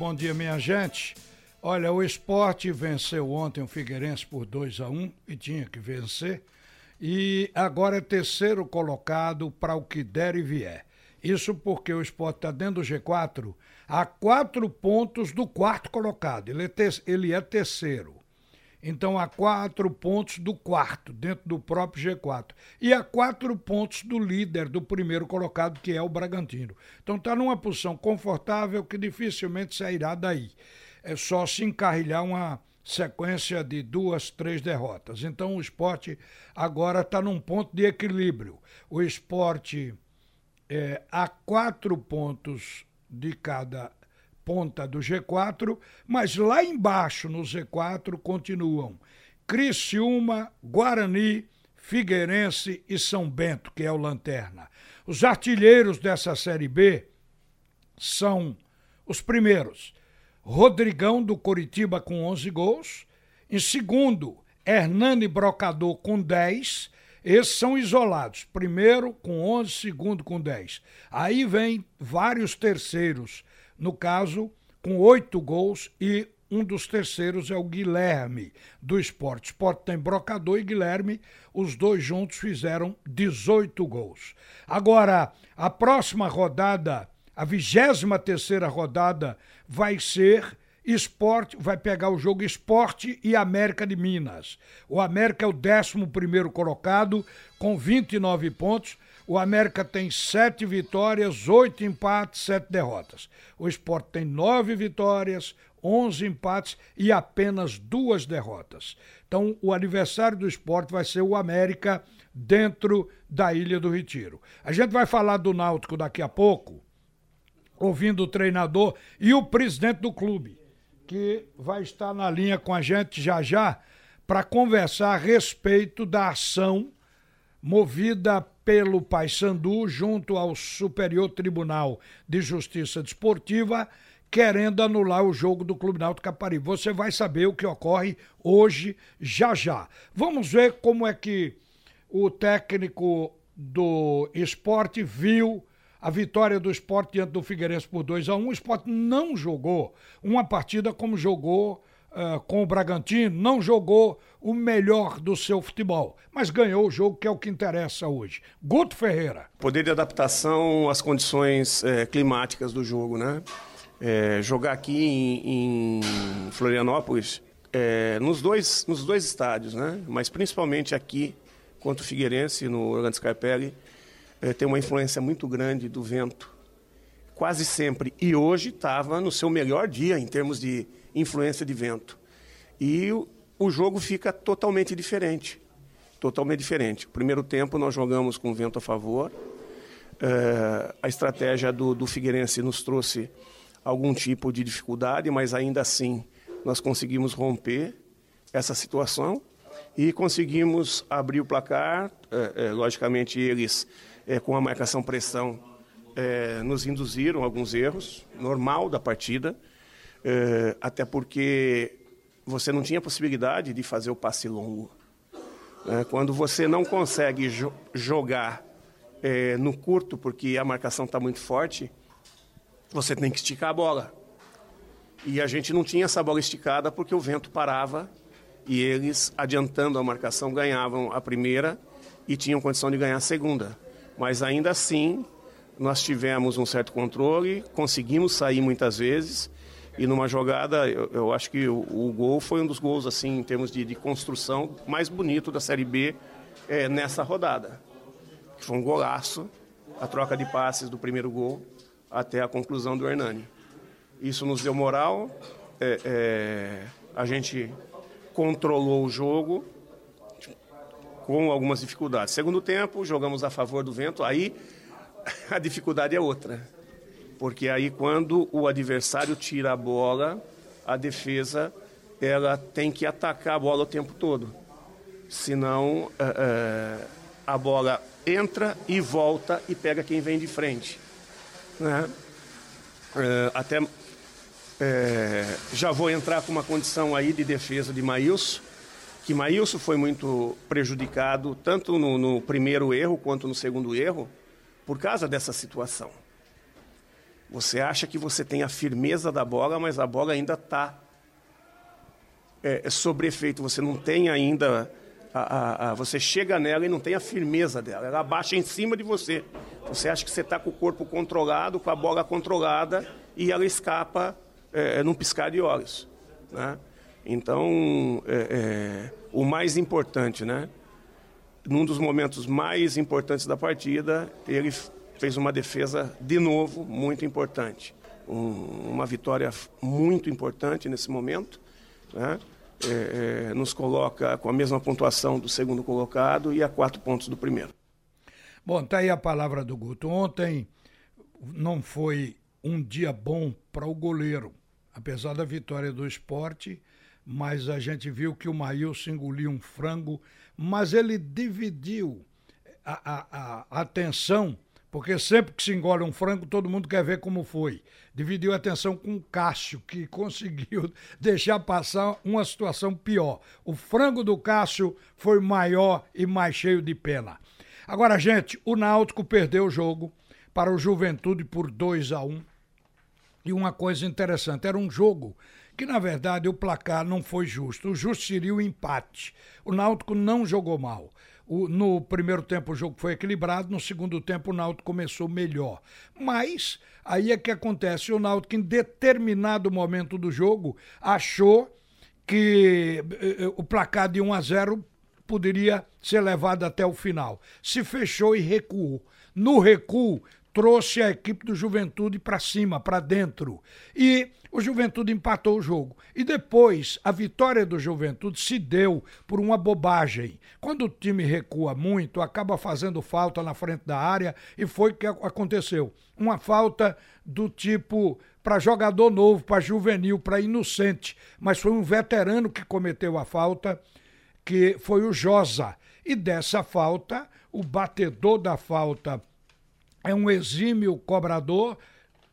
Bom dia, minha gente. Olha, o esporte venceu ontem o Figueirense por 2 a 1 e tinha que vencer. E agora é terceiro colocado para o que der e vier. Isso porque o esporte está dentro do G4 a quatro pontos do quarto colocado. Ele é, te ele é terceiro. Então, a quatro pontos do quarto, dentro do próprio G4. E a quatro pontos do líder, do primeiro colocado, que é o Bragantino. Então, está numa posição confortável que dificilmente sairá daí. É só se encarrilhar uma sequência de duas, três derrotas. Então, o esporte agora está num ponto de equilíbrio. O esporte, é, a quatro pontos de cada ponta do G4, mas lá embaixo no Z4 continuam Criciúma, Guarani, Figueirense e São Bento, que é o Lanterna. Os artilheiros dessa Série B são os primeiros: Rodrigão do Coritiba com 11 gols, em segundo, Hernani Brocador com 10. Esses são isolados. Primeiro com 11, segundo com 10. Aí vem vários terceiros no caso, com oito gols e um dos terceiros é o Guilherme, do esporte. Esporte tem Brocador e Guilherme, os dois juntos fizeram 18 gols. Agora, a próxima rodada, a vigésima terceira rodada, vai ser Esporte, vai pegar o jogo Esporte e América de Minas. O América é o 11 primeiro colocado, com 29 pontos. O América tem sete vitórias, oito empates, sete derrotas. O Sport tem nove vitórias, onze empates e apenas duas derrotas. Então, o aniversário do esporte vai ser o América dentro da Ilha do Retiro. A gente vai falar do Náutico daqui a pouco, ouvindo o treinador e o presidente do clube, que vai estar na linha com a gente já já para conversar a respeito da ação movida pelo Paysandu junto ao Superior Tribunal de Justiça Desportiva, querendo anular o jogo do Clube Náutico Caparibe. Você vai saber o que ocorre hoje, já já. Vamos ver como é que o técnico do esporte viu a vitória do esporte diante do Figueirense por 2 a 1 um. O esporte não jogou uma partida como jogou uh, com o Bragantino, não jogou o melhor do seu futebol, mas ganhou o jogo que é o que interessa hoje. Guto Ferreira. Poder de adaptação às condições é, climáticas do jogo, né? É, jogar aqui em, em Florianópolis, é, nos, dois, nos dois estádios, né? Mas principalmente aqui, contra o Figueirense, no Orlando Scarpelli, tem uma influência muito grande do vento. Quase sempre. E hoje estava no seu melhor dia em termos de influência de vento. E o, o jogo fica totalmente diferente. Totalmente diferente. Primeiro tempo nós jogamos com vento a favor. É, a estratégia do, do Figueirense nos trouxe algum tipo de dificuldade, mas ainda assim nós conseguimos romper essa situação e conseguimos abrir o placar. É, é, logicamente, eles, é, com a marcação pressão, nos induziram alguns erros, normal da partida. É, até porque você não tinha possibilidade de fazer o passe longo. É, quando você não consegue jo jogar é, no curto, porque a marcação está muito forte, você tem que esticar a bola. E a gente não tinha essa bola esticada porque o vento parava e eles, adiantando a marcação, ganhavam a primeira e tinham condição de ganhar a segunda. Mas ainda assim, nós tivemos um certo controle, conseguimos sair muitas vezes e numa jogada, eu, eu acho que o, o, gol foi um dos gols, assim, em termos de, de construção, mais bonito da Série B é, nessa rodada. Foi um golaço, a troca de passes do primeiro gol até a conclusão do Hernani. Isso nos deu moral, é, é, a gente controlou o jogo com algumas dificuldades. Segundo tempo, jogamos a favor do vento, aí a dificuldade é outra porque aí quando o adversário tira a bola, a defesa ela tem que atacar a bola o tempo todo. Senão é, a bola entra e volta e pega quem vem de frente. Né? É, até é, já vou entrar com uma condição aí de defesa de Maílson, que Maílson foi muito prejudicado tanto no, no primeiro erro quanto no segundo erro por causa dessa situação. Você acha que você tem a firmeza da bola, mas a bola ainda está é, é, sobre efeito. Você não tem ainda. A, a, a, você chega nela e não tem a firmeza dela. Ela baixa em cima de você. Você acha que você está com o corpo controlado, com a bola controlada, e ela escapa é, num piscar de olhos. Né? Então, é, é, o mais importante, né? num dos momentos mais importantes da partida, ele fez uma defesa de novo muito importante. Um, uma vitória muito importante nesse momento. Né? É, é, nos coloca com a mesma pontuação do segundo colocado e a quatro pontos do primeiro. Bom, tá aí a palavra do Guto. Ontem não foi um dia bom para o goleiro, apesar da vitória do esporte, mas a gente viu que o Maílson engoliu um frango, mas ele dividiu a, a, a atenção, porque sempre que se engole um frango, todo mundo quer ver como foi. Dividiu a atenção com o Cássio, que conseguiu deixar passar uma situação pior. O frango do Cássio foi maior e mais cheio de pena. Agora, gente, o Náutico perdeu o jogo para o Juventude por 2 a 1 E uma coisa interessante, era um jogo que na verdade o placar não foi justo. O justo seria o empate. O Náutico não jogou mal. O, no primeiro tempo o jogo foi equilibrado, no segundo tempo o Náutico começou melhor. Mas aí é que acontece, o Náutico em determinado momento do jogo achou que eh, eh, o placar de 1 a 0 poderia ser levado até o final. Se fechou e recuou. No recuo, trouxe a equipe do Juventude para cima, para dentro. E o Juventude empatou o jogo. E depois, a vitória do Juventude se deu por uma bobagem. Quando o time recua muito, acaba fazendo falta na frente da área e foi o que aconteceu. Uma falta do tipo para jogador novo, para juvenil, para inocente. Mas foi um veterano que cometeu a falta, que foi o Josa. E dessa falta, o batedor da falta é um exímio cobrador,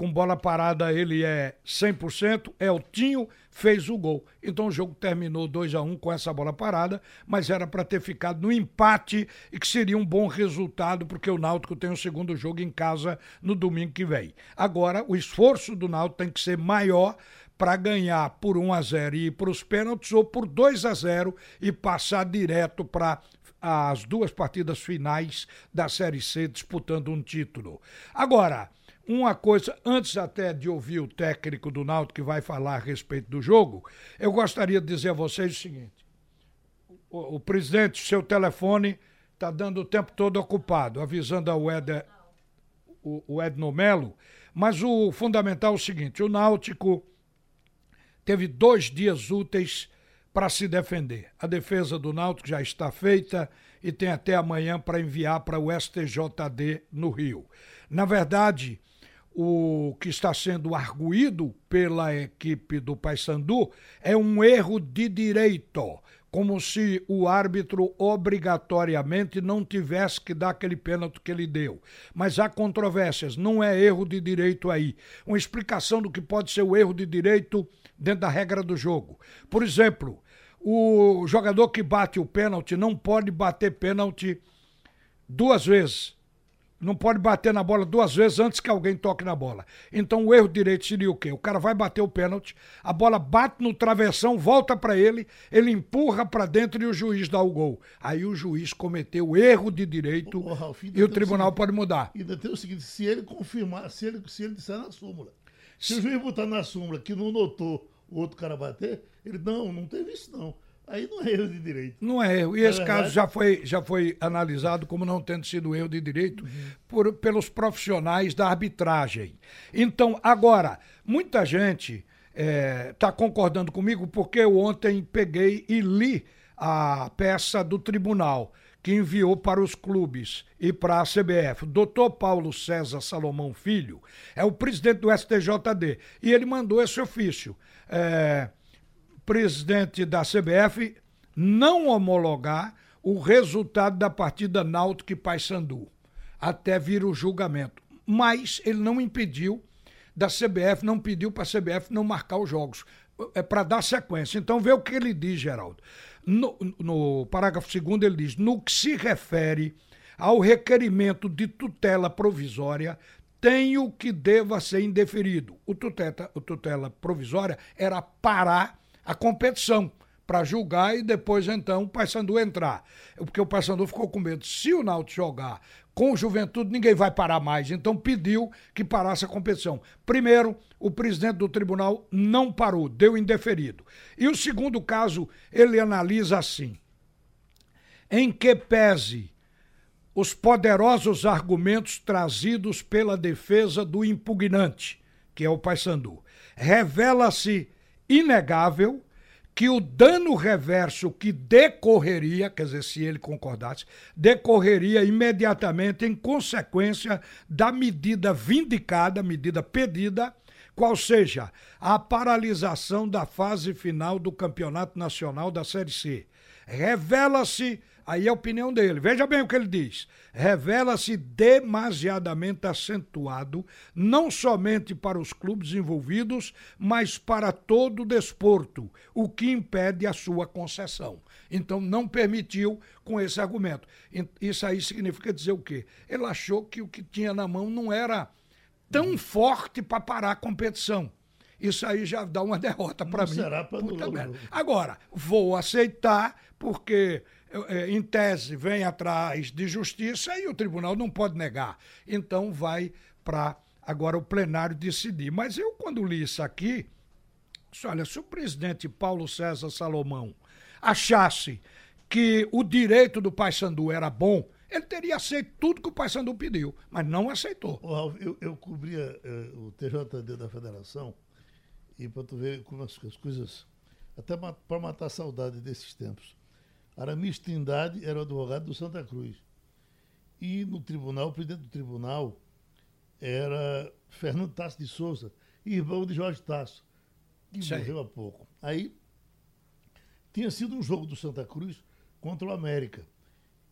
com bola parada ele é 100%, Eltinho fez o gol. Então o jogo terminou 2 a 1 um com essa bola parada, mas era para ter ficado no empate e que seria um bom resultado, porque o Náutico tem o segundo jogo em casa no domingo que vem. Agora, o esforço do Náutico tem que ser maior para ganhar por 1 a 0 e ir para os pênaltis ou por 2 a 0 e passar direto para as duas partidas finais da Série C disputando um título. Agora, uma coisa, antes até de ouvir o técnico do Náutico que vai falar a respeito do jogo, eu gostaria de dizer a vocês o seguinte: o, o presidente, seu telefone está dando o tempo todo ocupado, avisando ao o, o Edno Melo, mas o fundamental é o seguinte: o Náutico teve dois dias úteis para se defender. A defesa do Náutico já está feita e tem até amanhã para enviar para o STJD no Rio. Na verdade, o que está sendo arguído pela equipe do Paysandu é um erro de direito, como se o árbitro obrigatoriamente não tivesse que dar aquele pênalti que ele deu. Mas há controvérsias, não é erro de direito aí. Uma explicação do que pode ser o erro de direito dentro da regra do jogo. Por exemplo, o jogador que bate o pênalti não pode bater pênalti duas vezes. Não pode bater na bola duas vezes antes que alguém toque na bola. Então o erro direito seria o quê? O cara vai bater o pênalti, a bola bate no travessão, volta para ele, ele empurra para dentro e o juiz dá o gol. Aí o juiz cometeu o erro de direito Ralf, e o tribunal o seguinte, pode mudar. Ainda tem o seguinte: se ele confirmar, se ele, se ele disser na súmula, se o juiz botar na súmula que não notou o outro cara bater, ele, não, não teve isso não. Aí não é erro de direito. Não é erro. E esse caso já foi, já foi analisado como não tendo sido erro de direito uhum. por, pelos profissionais da arbitragem. Então, agora, muita gente está é, tá concordando comigo porque eu ontem peguei e li a peça do tribunal que enviou para os clubes e para a CBF. Doutor Paulo César Salomão Filho é o presidente do STJD e ele mandou esse ofício. É, presidente da CBF não homologar o resultado da partida Náutico e Paysandu até vir o julgamento. Mas ele não impediu da CBF, não pediu para a CBF não marcar os jogos. É para dar sequência. Então vê o que ele diz, Geraldo. No, no parágrafo segundo ele diz: no que se refere ao requerimento de tutela provisória, tenho que deva ser indeferido. O tutela, o tutela provisória era parar a competição para julgar e depois então o Paysandu entrar. Porque o Paysandu ficou com medo. Se o Náutico jogar com o Juventude, ninguém vai parar mais. Então pediu que parasse a competição. Primeiro, o presidente do tribunal não parou, deu indeferido. E o segundo caso, ele analisa assim: em que pese os poderosos argumentos trazidos pela defesa do impugnante, que é o Paysandu. Revela-se inegável que o dano reverso que decorreria, quer dizer, se ele concordasse, decorreria imediatamente em consequência da medida vindicada, medida pedida, qual seja a paralisação da fase final do Campeonato Nacional da Série C. Revela-se Aí é a opinião dele. Veja bem o que ele diz. Revela-se demasiadamente acentuado, não somente para os clubes envolvidos, mas para todo o desporto, o que impede a sua concessão. Então não permitiu com esse argumento. Isso aí significa dizer o quê? Ele achou que o que tinha na mão não era tão forte para parar a competição. Isso aí já dá uma derrota para mim. Será para Agora, vou aceitar, porque em tese, vem atrás de justiça e o tribunal não pode negar. Então vai para agora o plenário decidir. Mas eu, quando li isso aqui, disse, olha, se o presidente Paulo César Salomão achasse que o direito do Paysandu era bom, ele teria aceito tudo que o Paysandu pediu, mas não aceitou. Eu, eu cobria eh, o TJD da Federação e para tu ver como as, as coisas, até para matar a saudade desses tempos. Aramis Trindade era o advogado do Santa Cruz. E no tribunal, o presidente do tribunal era Fernando Tasso de Souza, irmão de Jorge Tasso, que Sei. morreu há pouco. Aí tinha sido um jogo do Santa Cruz contra o América.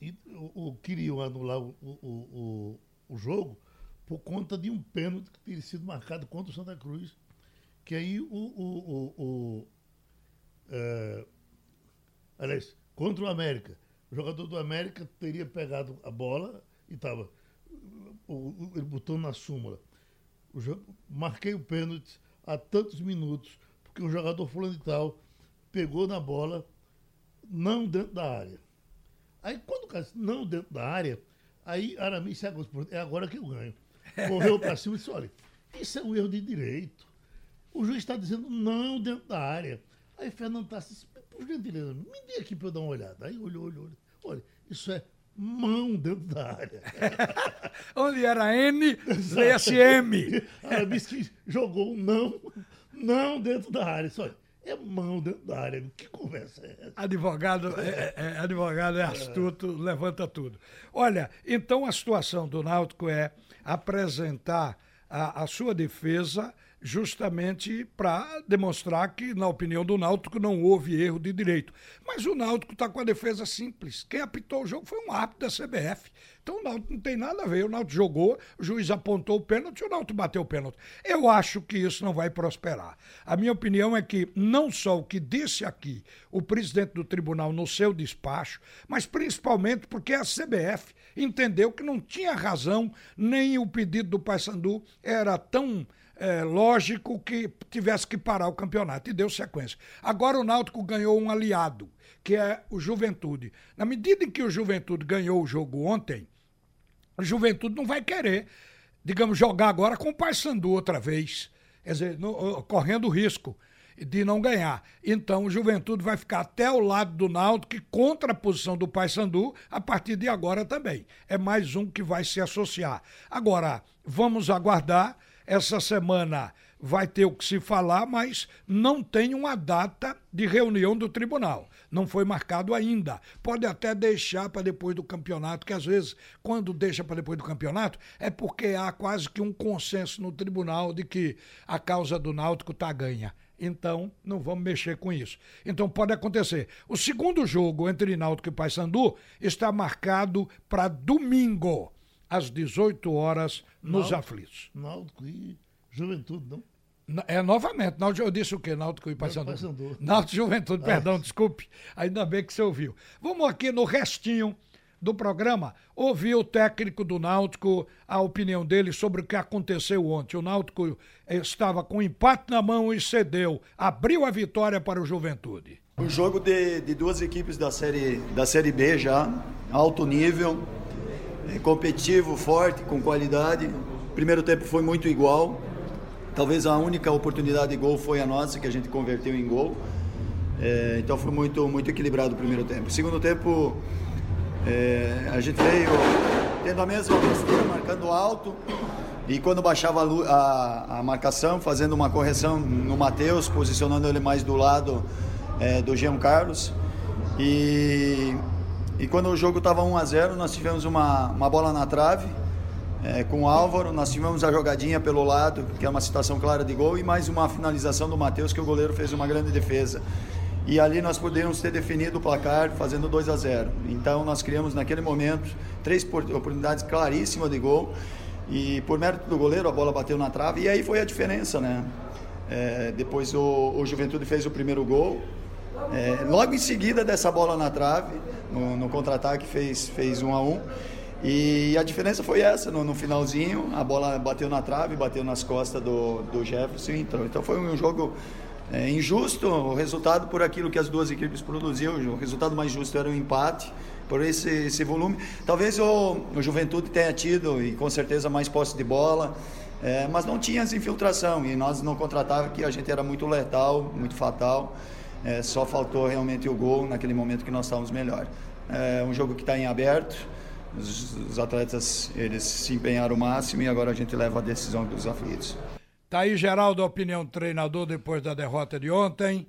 E o, o queriam anular o, o, o, o, jogo por conta de um pênalti que teria sido marcado contra o Santa Cruz. Que aí o. o, o, é, aliás, contra o América. O jogador do América teria pegado a bola e estava. Ele botou na súmula. O, marquei o pênalti há tantos minutos, porque o jogador fulano e tal pegou na bola, não dentro da área. Aí quando o cara disse, não dentro da área, aí Aramis se é agora que eu ganho. Correu para cima e disse, olha, isso é um erro de direito. O juiz está dizendo não dentro da área. Aí Fernando Tassi por gentileza, me dê aqui para eu dar uma olhada. Aí olhou, olhou, olhou. Olha, isso é mão dentro da área. Onde era N, CSM. Ela disse que jogou um não, não dentro da área. Isso, olha, é mão dentro da área. Que conversa é essa? Advogado é, é, é advogado é astuto, é. levanta tudo. Olha, então a situação do Náutico é apresentar a, a sua defesa justamente para demonstrar que, na opinião do Náutico, não houve erro de direito. Mas o Náutico está com a defesa simples. Quem apitou o jogo foi um árbitro da CBF. Então o Náutico não tem nada a ver. O Náutico jogou, o juiz apontou o pênalti, o Náutico bateu o pênalti. Eu acho que isso não vai prosperar. A minha opinião é que não só o que disse aqui o presidente do tribunal no seu despacho, mas principalmente porque a CBF entendeu que não tinha razão, nem o pedido do Paysandu era tão é, lógico que tivesse que parar o campeonato e deu sequência. Agora o Náutico ganhou um aliado, que é o Juventude. Na medida em que o Juventude ganhou o jogo ontem, o Juventude não vai querer, digamos, jogar agora com o Paysandu outra vez, quer dizer, no, correndo risco de não ganhar. Então o Juventude vai ficar até o lado do Náutico contra a posição do Paysandu a partir de agora também. É mais um que vai se associar. Agora, vamos aguardar essa semana vai ter o que se falar, mas não tem uma data de reunião do tribunal. Não foi marcado ainda. Pode até deixar para depois do campeonato, que às vezes, quando deixa para depois do campeonato, é porque há quase que um consenso no tribunal de que a causa do Náutico está ganha. Então, não vamos mexer com isso. Então, pode acontecer. O segundo jogo entre Náutico e Paysandu está marcado para domingo às 18 horas nos Náutico, aflitos. Náutico e Juventude, não? É novamente, Náutico, eu disse o quê? Náutico e Paysandu. Náutico e Juventude, perdão, desculpe. Ainda bem que você ouviu. Vamos aqui no restinho do programa, ouvir o técnico do Náutico, a opinião dele sobre o que aconteceu ontem. O Náutico estava com empate na mão e cedeu, abriu a vitória para o Juventude. Um jogo de, de duas equipes da série, da série B já, alto nível, competitivo, forte, com qualidade. Primeiro tempo foi muito igual. Talvez a única oportunidade de gol foi a nossa, que a gente converteu em gol. É, então foi muito, muito equilibrado o primeiro tempo. Segundo tempo, é, a gente veio tendo a mesma postura, marcando alto. E quando baixava a, a, a marcação, fazendo uma correção no Matheus, posicionando ele mais do lado é, do Jean Carlos. E, e quando o jogo estava 1 a 0 nós tivemos uma, uma bola na trave é, com o Álvaro, nós tivemos a jogadinha pelo lado, que é uma situação clara de gol, e mais uma finalização do Matheus, que o goleiro fez uma grande defesa. E ali nós podemos ter definido o placar fazendo 2 a 0. Então nós criamos naquele momento três oportunidades claríssimas de gol. E por mérito do goleiro a bola bateu na trave e aí foi a diferença, né? É, depois o, o, Juventude fez o primeiro gol. É, logo em seguida dessa bola na trave, no, no contra-ataque fez, fez um a um. E a diferença foi essa, no, no, finalzinho, a bola bateu na trave, bateu nas costas do, do Jefferson e entrou. Então foi um jogo é, injusto, o resultado por aquilo que as duas equipes produziam, o resultado mais justo era o um empate, por esse, esse volume. Talvez o, o Juventude tenha tido, e com certeza, mais posse de bola, é, mas não tinha essa infiltração, e nós não contratava que a gente era muito letal, muito fatal, é, só faltou realmente o gol naquele momento que nós estávamos melhor. É um jogo que está em aberto, os, os atletas eles se empenharam o máximo e agora a gente leva a decisão dos aflitos. Tá aí, Geraldo, a opinião do treinador depois da derrota de ontem.